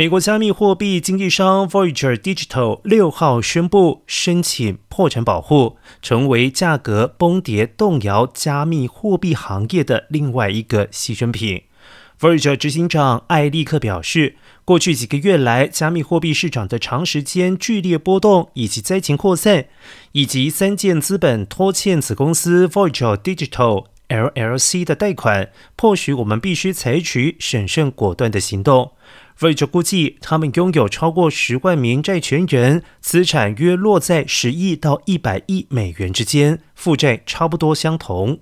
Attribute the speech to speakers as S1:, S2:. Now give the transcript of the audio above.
S1: 美国加密货币经纪商 Voyager Digital 六号宣布申请破产保护，成为价格崩跌动摇加密货币行业的另外一个牺牲品。Voyager 执行长艾利克表示，过去几个月来，加密货币市场的长时间剧烈波动，以及灾情扩散，以及三件资本拖欠子公司 Voyager Digital LLC 的贷款，迫使我们必须采取审慎果断的行动。为着估计，他们拥有超过十万名债权人，资产约落在十亿到一百亿美元之间，负债差不多相同。